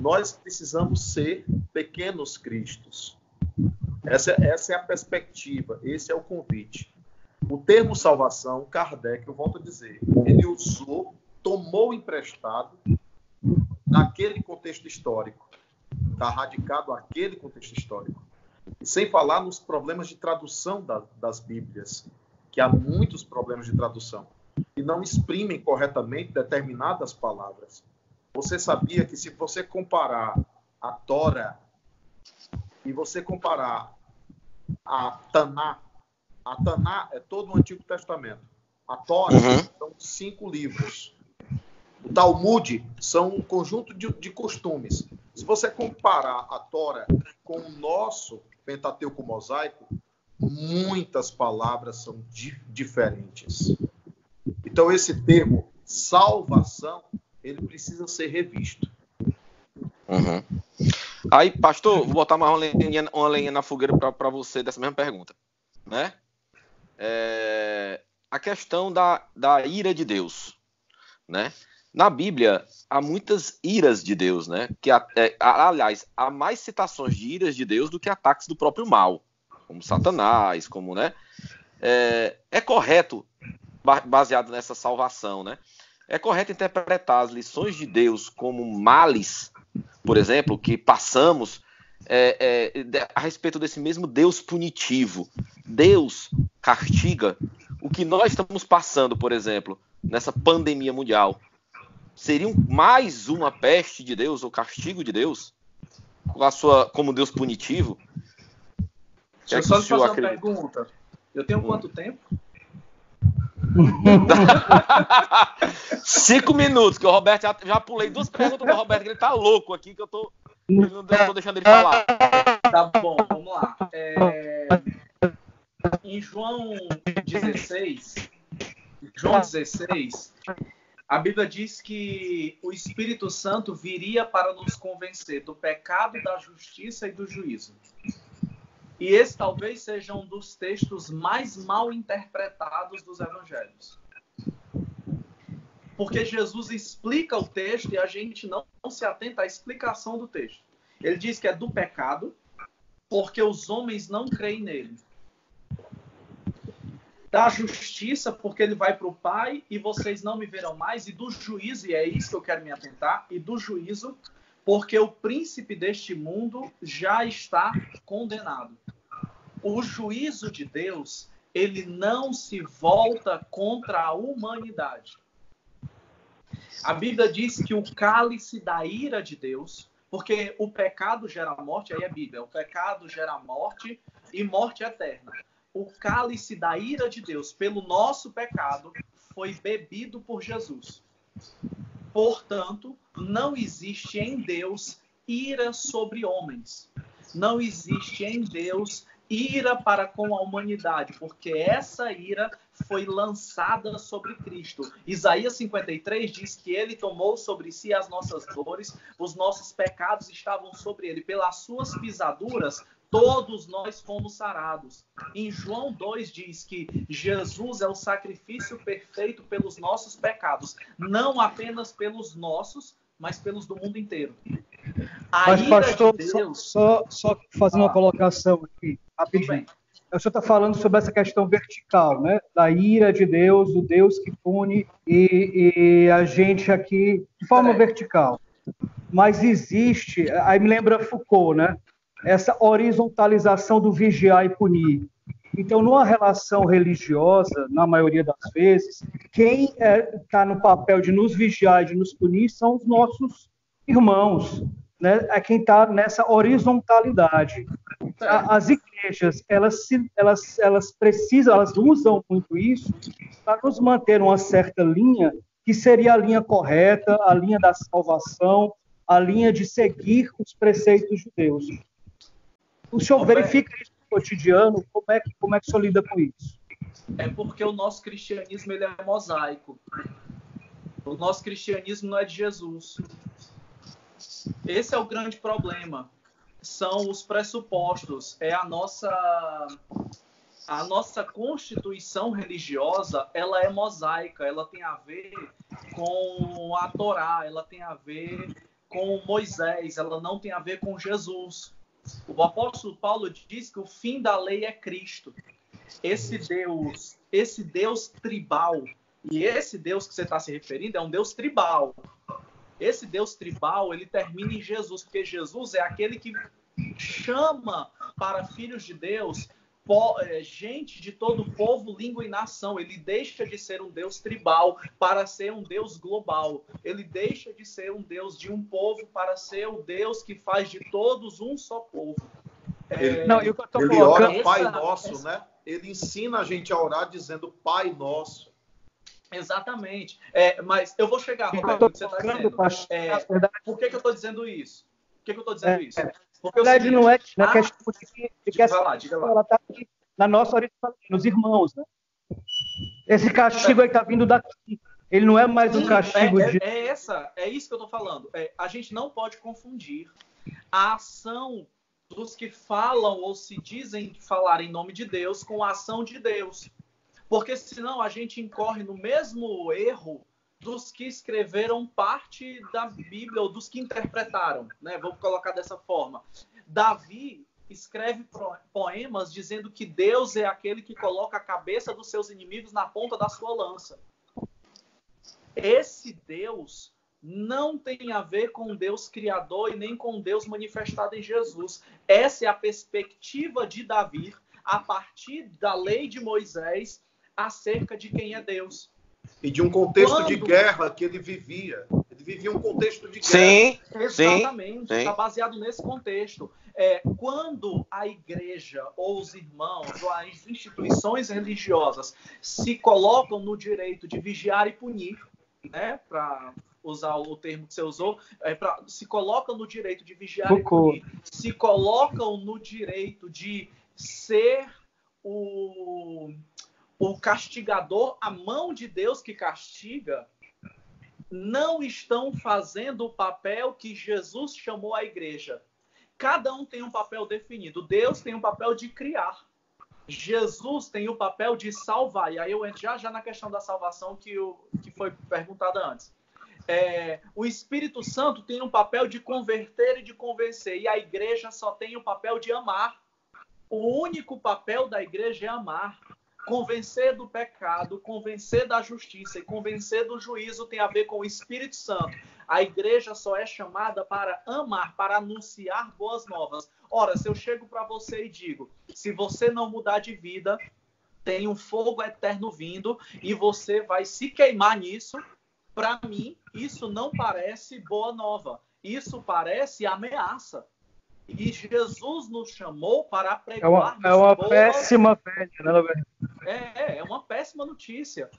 Nós precisamos ser pequenos Cristos. Essa, essa é a perspectiva, esse é o convite. O termo salvação, Kardec, eu volto a dizer, ele usou, tomou emprestado naquele contexto histórico. Está radicado aquele contexto histórico. Sem falar nos problemas de tradução da, das Bíblias, que há muitos problemas de tradução, e não exprimem corretamente determinadas palavras. Você sabia que se você comparar a Tora e você comparar a Taná, a Taná é todo o Antigo Testamento. A Tora uhum. são cinco livros. O Talmud são um conjunto de, de, costumes. Se você comparar a Tora com o nosso Pentateuco mosaico, muitas palavras são di diferentes. Então, esse termo salvação, ele precisa ser revisto. Uhum. Aí, pastor, vou botar mais uma lenha, uma lenha na fogueira para você dessa mesma pergunta. Né? É, a questão da, da ira de Deus. Né? Na Bíblia, há muitas iras de Deus, né? Que, é, aliás, há mais citações de iras de Deus do que ataques do próprio mal, como Satanás, como, né? É, é correto, baseado nessa salvação, né? É correto interpretar as lições de Deus como males, por exemplo, que passamos é, é, a respeito desse mesmo Deus punitivo. Deus castiga o que nós estamos passando, por exemplo, nessa pandemia mundial seria mais uma peste de Deus ou castigo de Deus com sua como Deus punitivo? Deixa eu só lhe fazer uma acredita? pergunta. Eu tenho hum. quanto tempo? <laughs> Cinco minutos, que o Roberto já, já pulei duas perguntas do Roberto, que ele tá louco aqui, que eu tô, eu não tô deixando ele falar. Tá bom, vamos lá. É, em João 16, João 16, a Bíblia diz que o Espírito Santo viria para nos convencer do pecado, da justiça e do juízo. E esse talvez seja um dos textos mais mal interpretados dos evangelhos. Porque Jesus explica o texto e a gente não, não se atenta à explicação do texto. Ele diz que é do pecado, porque os homens não creem nele da justiça, porque ele vai para o Pai e vocês não me verão mais, e do juízo, e é isso que eu quero me atentar, e do juízo, porque o príncipe deste mundo já está condenado. O juízo de Deus, ele não se volta contra a humanidade. A Bíblia diz que o cálice da ira de Deus, porque o pecado gera morte, aí é a Bíblia, o pecado gera morte e morte eterna o cálice da ira de Deus pelo nosso pecado foi bebido por Jesus. Portanto, não existe em Deus ira sobre homens. Não existe em Deus ira para com a humanidade, porque essa ira foi lançada sobre Cristo. Isaías 53 diz que ele tomou sobre si as nossas dores, os nossos pecados estavam sobre ele, pelas suas pisaduras todos nós fomos sarados. Em João 2 diz que Jesus é o sacrifício perfeito pelos nossos pecados, não apenas pelos nossos, mas pelos do mundo inteiro. A mas, pastor, de Deus... só, só, fazendo ah, uma colocação aqui, rapidinho. O senhor está falando sobre essa questão vertical, né? Da ira de Deus, do Deus que pune, e, e a gente aqui, de forma é. vertical. Mas existe, aí me lembra Foucault, né? essa horizontalização do vigiar e punir. Então, numa relação religiosa, na maioria das vezes, quem está é, tá no papel de nos vigiar e de nos punir são os nossos irmãos, né? É quem está nessa horizontalidade. As igrejas, elas, elas, elas precisam, elas usam muito isso para nos manter uma certa linha que seria a linha correta, a linha da salvação, a linha de seguir os preceitos de Deus. O senhor verifica isso no cotidiano? Como é, que, como é que o senhor lida com isso? É porque o nosso cristianismo ele é mosaico. O nosso cristianismo não é de Jesus. Esse é o grande problema. São os pressupostos. É a nossa a nossa constituição religiosa ela é mosaica. Ela tem a ver com a Torá. Ela tem a ver com Moisés. Ela não tem a ver com Jesus. O apóstolo Paulo diz que o fim da lei é Cristo. Esse Deus, esse Deus tribal, e esse Deus que você está se referindo é um Deus tribal. Esse Deus tribal, ele termina em Jesus, porque Jesus é aquele que chama para filhos de Deus é, gente de todo o povo, língua e nação. Ele deixa de ser um Deus tribal para ser um Deus global. Ele deixa de ser um Deus de um povo para ser o Deus que faz de todos um só povo. É, ele, não, eu tô ele ora Pai Nosso, essa... né? Ele ensina a gente a orar dizendo Pai Nosso. Exatamente. É, mas eu vou chegar, Roberto, que você está dizendo. É, por que, que eu estou dizendo isso? Por que, que eu estou dizendo é, isso? Porque Na verdade, não é na questão de que, de que essa lá, ela está aqui na nossa origem, nos irmãos, né? Esse castigo aí está vindo daqui. Ele não é mais um castigo é, de. É, é, essa, é isso que eu estou falando. É, a gente não pode confundir a ação dos que falam ou se dizem falar em nome de Deus com a ação de Deus. Porque senão a gente incorre no mesmo erro dos que escreveram parte da Bíblia, ou dos que interpretaram, né? Vamos colocar dessa forma. Davi escreve poemas dizendo que Deus é aquele que coloca a cabeça dos seus inimigos na ponta da sua lança. Esse Deus não tem a ver com Deus criador e nem com Deus manifestado em Jesus. Essa é a perspectiva de Davi a partir da lei de Moisés acerca de quem é Deus e de um contexto Quando... de guerra que ele vivia. Ele vivia um contexto de guerra. Sim, exatamente. Está baseado nesse contexto. É, quando a igreja, ou os irmãos, ou as instituições religiosas se colocam no direito de vigiar e punir, né, para usar o termo que você usou, é pra, se colocam no direito de vigiar Foucault. e punir, se colocam no direito de ser o o castigador, a mão de Deus que castiga, não estão fazendo o papel que Jesus chamou a igreja. Cada um tem um papel definido. Deus tem um papel de criar. Jesus tem o papel de salvar. E aí eu entro já, já na questão da salvação que, que foi perguntada antes. É, o Espírito Santo tem um papel de converter e de convencer. E a igreja só tem o papel de amar. O único papel da igreja é amar. Convencer do pecado, convencer da justiça e convencer do juízo tem a ver com o Espírito Santo. A igreja só é chamada para amar, para anunciar boas novas. Ora, se eu chego para você e digo: se você não mudar de vida, tem um fogo eterno vindo e você vai se queimar nisso. Para mim, isso não parece boa nova. Isso parece ameaça. E Jesus nos chamou para pregar. É uma, é uma péssima velha, né, É, é uma péssima notícia.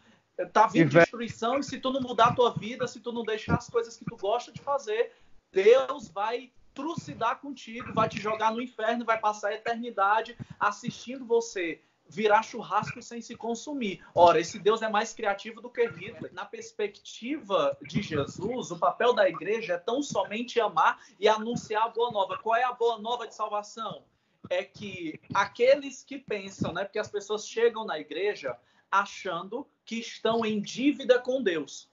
Tá vindo destruição e se tu não mudar a tua vida, se tu não deixar as coisas que tu gosta de fazer, Deus vai trucidar contigo, vai te jogar no inferno, vai passar a eternidade assistindo você virar churrasco sem se consumir. Ora, esse Deus é mais criativo do que Hitler. Na perspectiva de Jesus, o papel da igreja é tão somente amar e anunciar a boa nova. Qual é a boa nova de salvação? É que aqueles que pensam, né, porque as pessoas chegam na igreja achando que estão em dívida com Deus.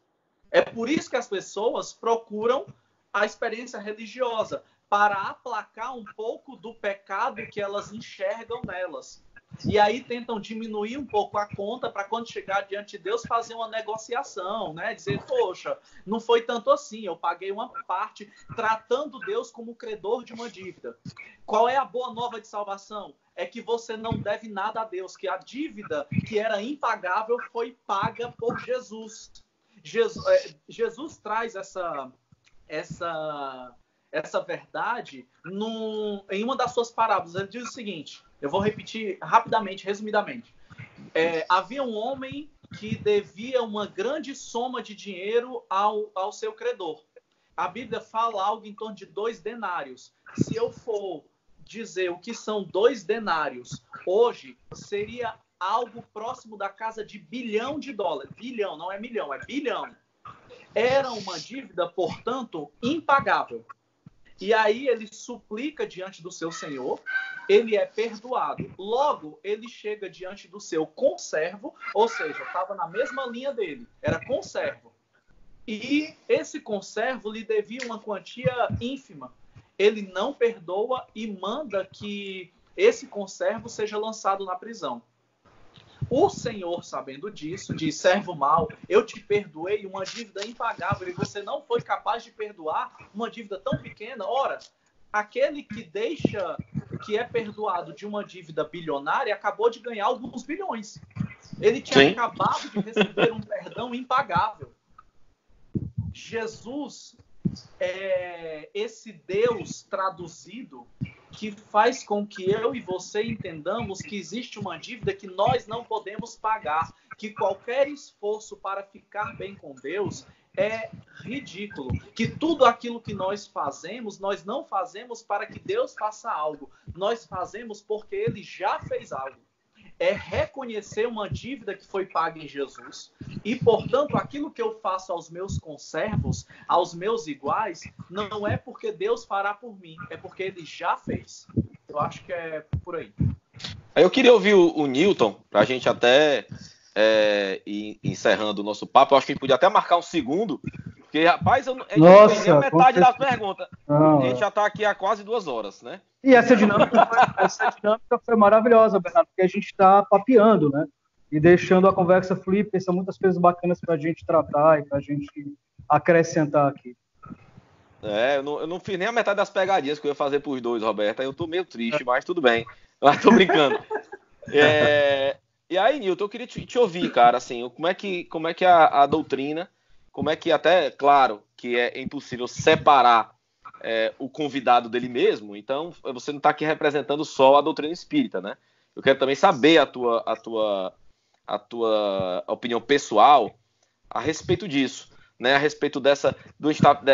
É por isso que as pessoas procuram a experiência religiosa para aplacar um pouco do pecado que elas enxergam nelas. E aí tentam diminuir um pouco a conta para quando chegar diante de Deus fazer uma negociação, né? Dizer, poxa, não foi tanto assim, eu paguei uma parte, tratando Deus como credor de uma dívida. Qual é a boa nova de salvação? É que você não deve nada a Deus, que a dívida que era impagável foi paga por Jesus. Jesus, é, Jesus traz essa, essa, essa verdade num, em uma das suas parábolas. Ele diz o seguinte: eu vou repetir rapidamente, resumidamente. É, havia um homem que devia uma grande soma de dinheiro ao, ao seu credor. A Bíblia fala algo em torno de dois denários. Se eu for dizer o que são dois denários hoje, seria algo próximo da casa de bilhão de dólares. Bilhão, não é milhão, é bilhão. Era uma dívida, portanto, impagável. E aí ele suplica diante do seu senhor, ele é perdoado. Logo, ele chega diante do seu conservo, ou seja, estava na mesma linha dele, era conservo. E esse conservo lhe devia uma quantia ínfima. Ele não perdoa e manda que esse conservo seja lançado na prisão. O Senhor, sabendo disso, diz: servo mal, eu te perdoei uma dívida impagável e você não foi capaz de perdoar uma dívida tão pequena. Ora, aquele que deixa, que é perdoado de uma dívida bilionária, acabou de ganhar alguns bilhões. Ele tinha Sim. acabado de receber um perdão impagável. Jesus é esse Deus traduzido que faz com que eu e você entendamos que existe uma dívida que nós não podemos pagar, que qualquer esforço para ficar bem com Deus é ridículo, que tudo aquilo que nós fazemos, nós não fazemos para que Deus faça algo, nós fazemos porque ele já fez algo é reconhecer uma dívida que foi paga em Jesus. E, portanto, aquilo que eu faço aos meus conservos, aos meus iguais, não é porque Deus fará por mim, é porque ele já fez. Eu acho que é por aí. Eu queria ouvir o, o Newton, para a gente até é, ir encerrando o nosso papo. Eu acho que a gente podia até marcar um segundo porque, rapaz, eu, a Nossa, a metade das perguntas. Não, a gente já está aqui há quase duas horas, né? E essa dinâmica, foi, essa dinâmica foi maravilhosa, Bernardo, porque a gente está papeando, né? E deixando a conversa fluir, porque são muitas coisas bacanas para a gente tratar e para a gente acrescentar aqui. É, eu não, eu não, fiz nem a metade das pegadinhas que eu ia fazer para os dois, Roberto. Aí eu tô meio triste, mas tudo bem. Mas tô brincando. <laughs> É, e aí, Nilton, eu queria te, te, ouvir, cara, assim, como é que, como é que a, a doutrina como é que até, claro, que é impossível separar é, o convidado dele mesmo, então você não está aqui representando só a doutrina espírita, né? Eu quero também saber a tua, a tua, a tua opinião pessoal a respeito disso, né? A respeito dessa, do,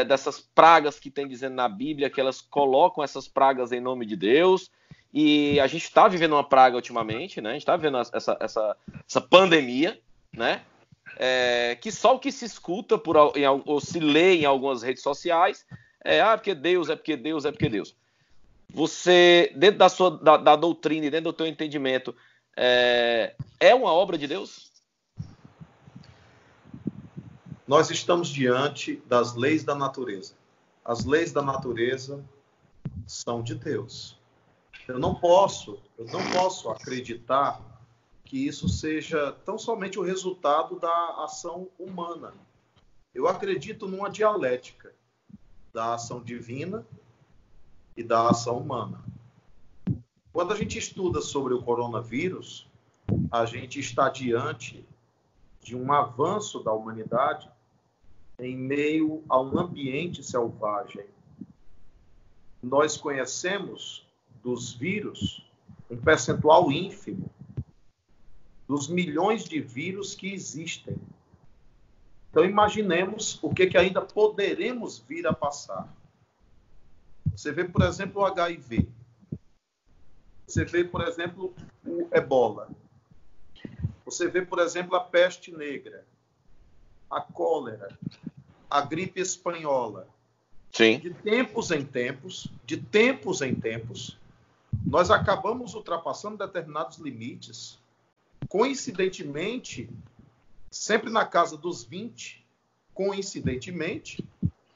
dessas pragas que tem dizendo na Bíblia que elas colocam essas pragas em nome de Deus. E a gente está vivendo uma praga ultimamente, né? A gente está vivendo essa, essa, essa pandemia, né? é, que só o que se escuta por, em, ou se lê em algumas redes sociais é ah, porque Deus, é porque Deus, é porque Deus. Você, dentro da sua da, da doutrina e dentro do teu entendimento, é, é uma obra de Deus? Nós estamos diante das leis da natureza. As leis da natureza são de Deus. Eu não posso, eu não posso acreditar que isso seja tão somente o resultado da ação humana. Eu acredito numa dialética da ação divina e da ação humana. Quando a gente estuda sobre o coronavírus, a gente está diante de um avanço da humanidade em meio a um ambiente selvagem. Nós conhecemos dos vírus um percentual ínfimo dos milhões de vírus que existem. Então, imaginemos o que, que ainda poderemos vir a passar. Você vê, por exemplo, o HIV. Você vê, por exemplo, o ebola. Você vê, por exemplo, a peste negra, a cólera, a gripe espanhola. Sim. De tempos em tempos, de tempos em tempos, nós acabamos ultrapassando determinados limites. Coincidentemente, sempre na casa dos 20, coincidentemente,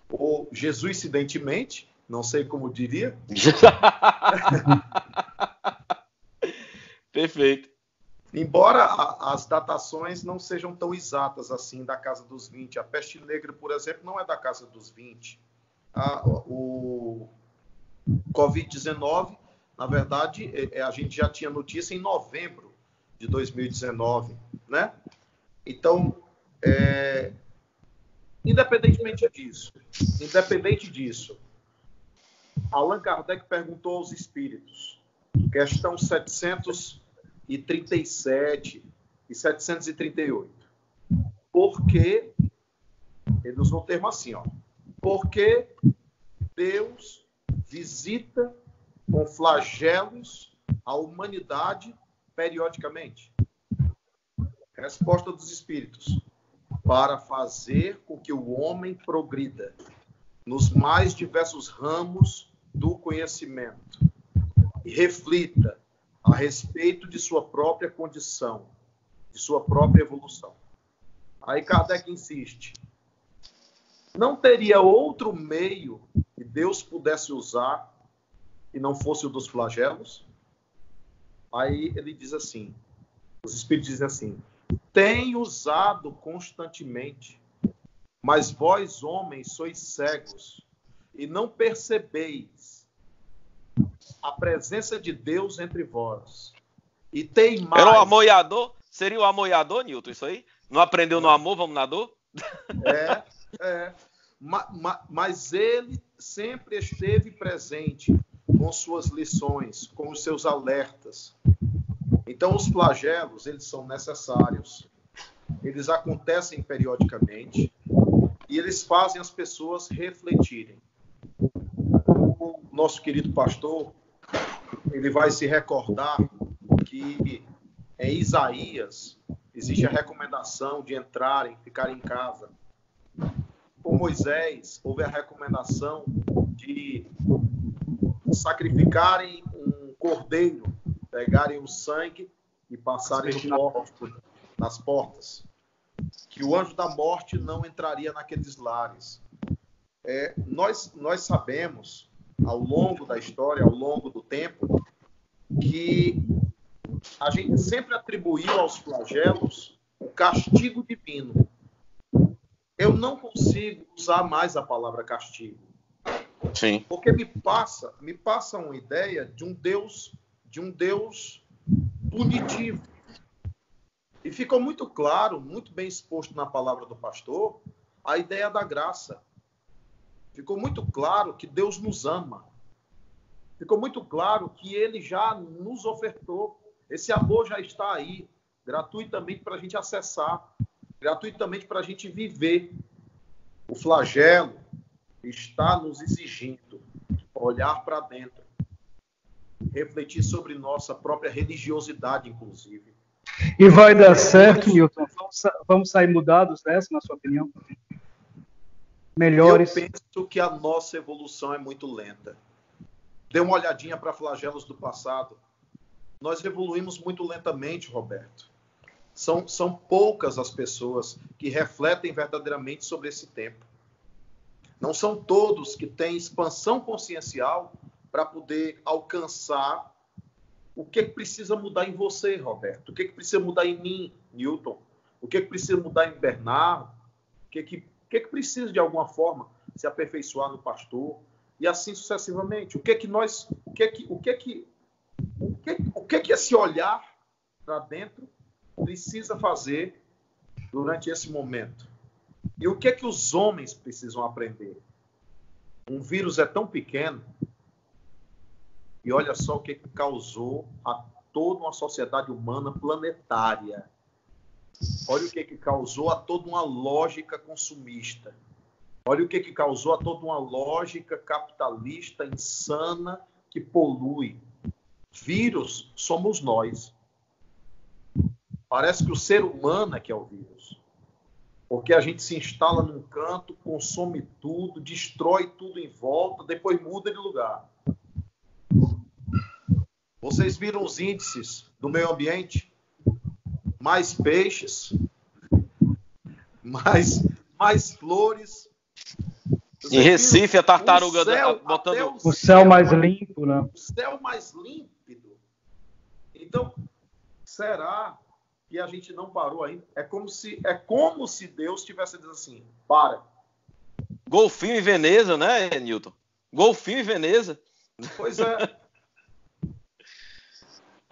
ou jesuincidentemente, não sei como diria. <laughs> Perfeito. Embora as datações não sejam tão exatas assim da casa dos 20, a peste negra, por exemplo, não é da casa dos 20. A, o Covid-19, na verdade, é, é, a gente já tinha notícia em novembro de 2019, né? Então, é, independentemente disso, independente disso, Allan Kardec perguntou aos espíritos, questão 737 e 738. Por que, ele usou o termo assim, ó, por que Deus visita com flagelos a humanidade periodicamente? Resposta dos espíritos: para fazer com que o homem progrida nos mais diversos ramos do conhecimento e reflita a respeito de sua própria condição, de sua própria evolução. Aí Kardec insiste: não teria outro meio que Deus pudesse usar e não fosse o dos flagelos? Aí ele diz assim: os espíritos dizem assim, tem usado constantemente, mas vós, homens, sois cegos e não percebeis a presença de Deus entre vós. E tem mais. Era o amoiador? Seria o amoiador, Newton, isso aí? Não aprendeu no amor, vamos na dor? É, é. Ma, ma, mas ele sempre esteve presente com suas lições, com os seus alertas. Então, os flagelos, eles são necessários. Eles acontecem periodicamente e eles fazem as pessoas refletirem. O nosso querido pastor, ele vai se recordar que em Isaías existe a recomendação de entrarem, ficarem em casa. Com Moisés, houve a recomendação de sacrificarem um cordeiro, pegarem o sangue e passarem no pórtico, nas portas. Que o anjo da morte não entraria naqueles lares. É, nós, nós sabemos, ao longo da história, ao longo do tempo, que a gente sempre atribuiu aos flagelos o castigo divino. Eu não consigo usar mais a palavra castigo. Sim. Porque me passa, me passa uma ideia de um Deus, de um Deus punitivo. E ficou muito claro, muito bem exposto na palavra do pastor, a ideia da graça. Ficou muito claro que Deus nos ama. Ficou muito claro que ele já nos ofertou. Esse amor já está aí, gratuitamente para a gente acessar, gratuitamente para a gente viver. O flagelo está nos exigindo olhar para dentro, refletir sobre nossa própria religiosidade, inclusive. E vai dar certo, Newton? Vamos, vamos sair mudados dessa, na sua opinião? Melhores? Eu penso que a nossa evolução é muito lenta. Dê uma olhadinha para flagelos do passado. Nós evoluímos muito lentamente, Roberto. São, são poucas as pessoas que refletem verdadeiramente sobre esse tempo. Não são todos que têm expansão consciencial para poder alcançar o que, que precisa mudar em você, Roberto? O que, que precisa mudar em mim, Newton? O que, que precisa mudar em Bernardo? O que, que, o que, que precisa, de alguma forma, se aperfeiçoar no pastor? E assim sucessivamente. O que que nós, o que que, o que que, o que, o que, que esse olhar para dentro precisa fazer durante esse momento? E o que que os homens precisam aprender? Um vírus é tão pequeno e olha só o que causou a toda uma sociedade humana planetária. Olha o que, que causou a toda uma lógica consumista. Olha o que, que causou a toda uma lógica capitalista insana que polui. Vírus somos nós. Parece que o ser humano é que é o vírus. Porque a gente se instala num canto, consome tudo, destrói tudo em volta, depois muda de lugar. Vocês viram os índices do meio ambiente? Mais peixes, mais, mais flores. Em Recife, a tartaruga céu, botando. O céu mais limpo, né? O céu mais límpido. Então, será que a gente não parou ainda? É como se, é como se Deus tivesse dizendo assim: para. Golfinho em Veneza, né, Newton? Golfinho em Veneza. Pois é. <laughs>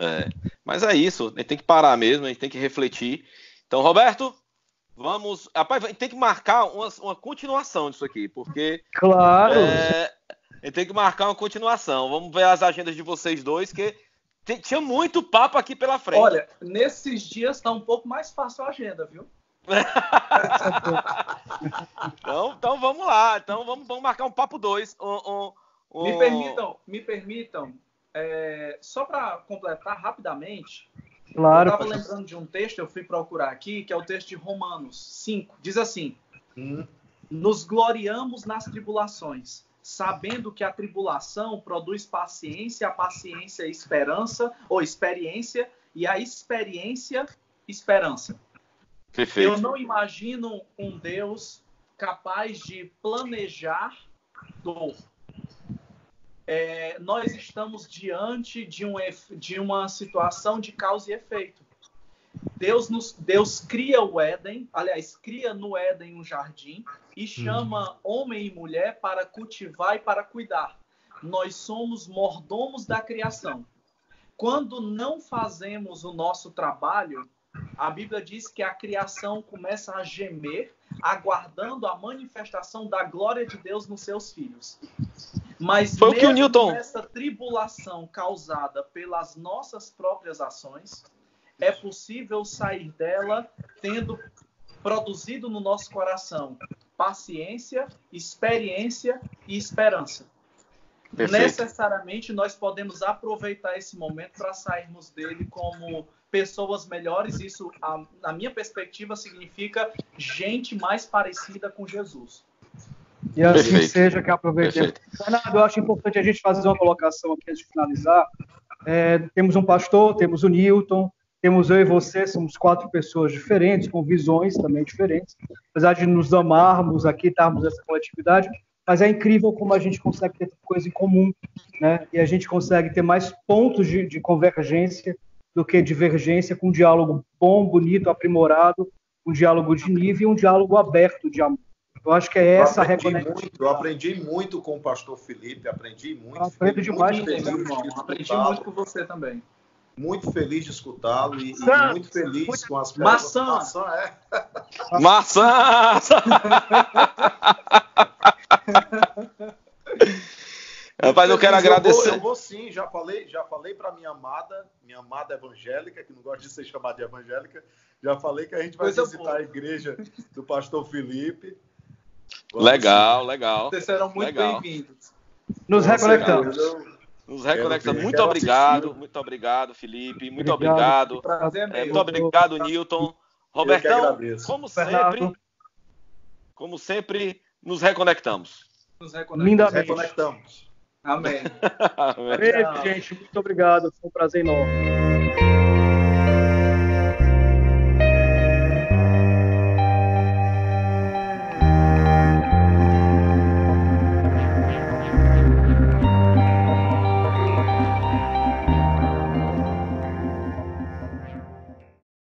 É, mas é isso, a gente tem que parar mesmo, a gente tem que refletir. Então, Roberto, vamos. Rapaz, a gente tem que marcar uma, uma continuação disso aqui, porque. Claro. É, a gente tem que marcar uma continuação. Vamos ver as agendas de vocês dois, que tinha muito papo aqui pela frente. Olha, nesses dias está um pouco mais fácil a agenda, viu? <laughs> Então, então vamos lá. Então vamos, vamos marcar um papo dois. Um, um- um- Me permitam, me permitam, é, só para completar rapidamente, Claro. eu estava lembrando de um texto, eu fui procurar aqui, que é o texto de Romanos 5. Diz assim: Hum, Nos gloriamos nas tribulações, sabendo que a tribulação produz paciência, a paciência esperança, ou experiência, e a experiência esperança. Eu Perfeito. não imagino um Deus capaz de planejar dor. É, nós estamos diante de, um, de uma situação de causa e efeito. Deus, nos, Deus cria o Éden, aliás, cria no Éden um jardim e chama homem e mulher para cultivar e para cuidar. Nós somos mordomos da criação. Quando não fazemos o nosso trabalho, a Bíblia diz que a criação começa a gemer, aguardando a manifestação da glória de Deus nos seus filhos. Mas Foi o que o mesmo Newton- nessa tribulação causada pelas nossas próprias ações, é possível sair dela tendo produzido no nosso coração paciência, experiência e esperança. Perfeito. Necessariamente nós podemos aproveitar esse momento para sairmos dele como pessoas melhores. Isso, a- na minha perspectiva, significa gente mais parecida com Jesus. E assim Perfeito. seja que aproveitemos. Fernando, eu acho importante a gente fazer uma colocação aqui antes de finalizar. É, temos um pastor, temos o Newton, temos eu e você, somos quatro pessoas diferentes, com visões também diferentes. Apesar de nos amarmos aqui, estarmos nessa coletividade, mas é incrível como a gente consegue ter coisa em comum, né? E a gente consegue ter mais pontos de, de convergência do que divergência, com um diálogo bom, bonito, aprimorado, um diálogo de nível e um diálogo aberto de amor. Eu acho que é eu essa a aprendi reconexão. muito, eu aprendi muito com o pastor Felipe, aprendi muito. Eu fiquei demais muito com você, aprendi muito com você também. Muito feliz de escutá-lo e, e muito feliz com as Maçã! Maçã, é. Maçã! <laughs> Rapaz, eu quero agradecer. vou, eu vou sim, já falei, já falei para minha amada, minha amada evangélica, que não gosta de ser chamada de evangélica, já falei que a gente vai Coisa visitar boa. a igreja do pastor Felipe. Vamos Legal, legal. Vocês serão muito bem-vindos. Nos sim. reconectamos. Eu- Nos reconectamos. ver, Muito quero obrigado, assistir. muito obrigado, Felipe. Muito Obrigado. obrigado. Prazer É, mesmo. muito obrigado, Newton. Robertão, como Fernando. sempre, como sempre, nos reconectamos. Nos reconectamos. Lindamente. Reconectamos. Amém. <laughs> Beijo, gente. Muito obrigado. Foi um prazer enorme.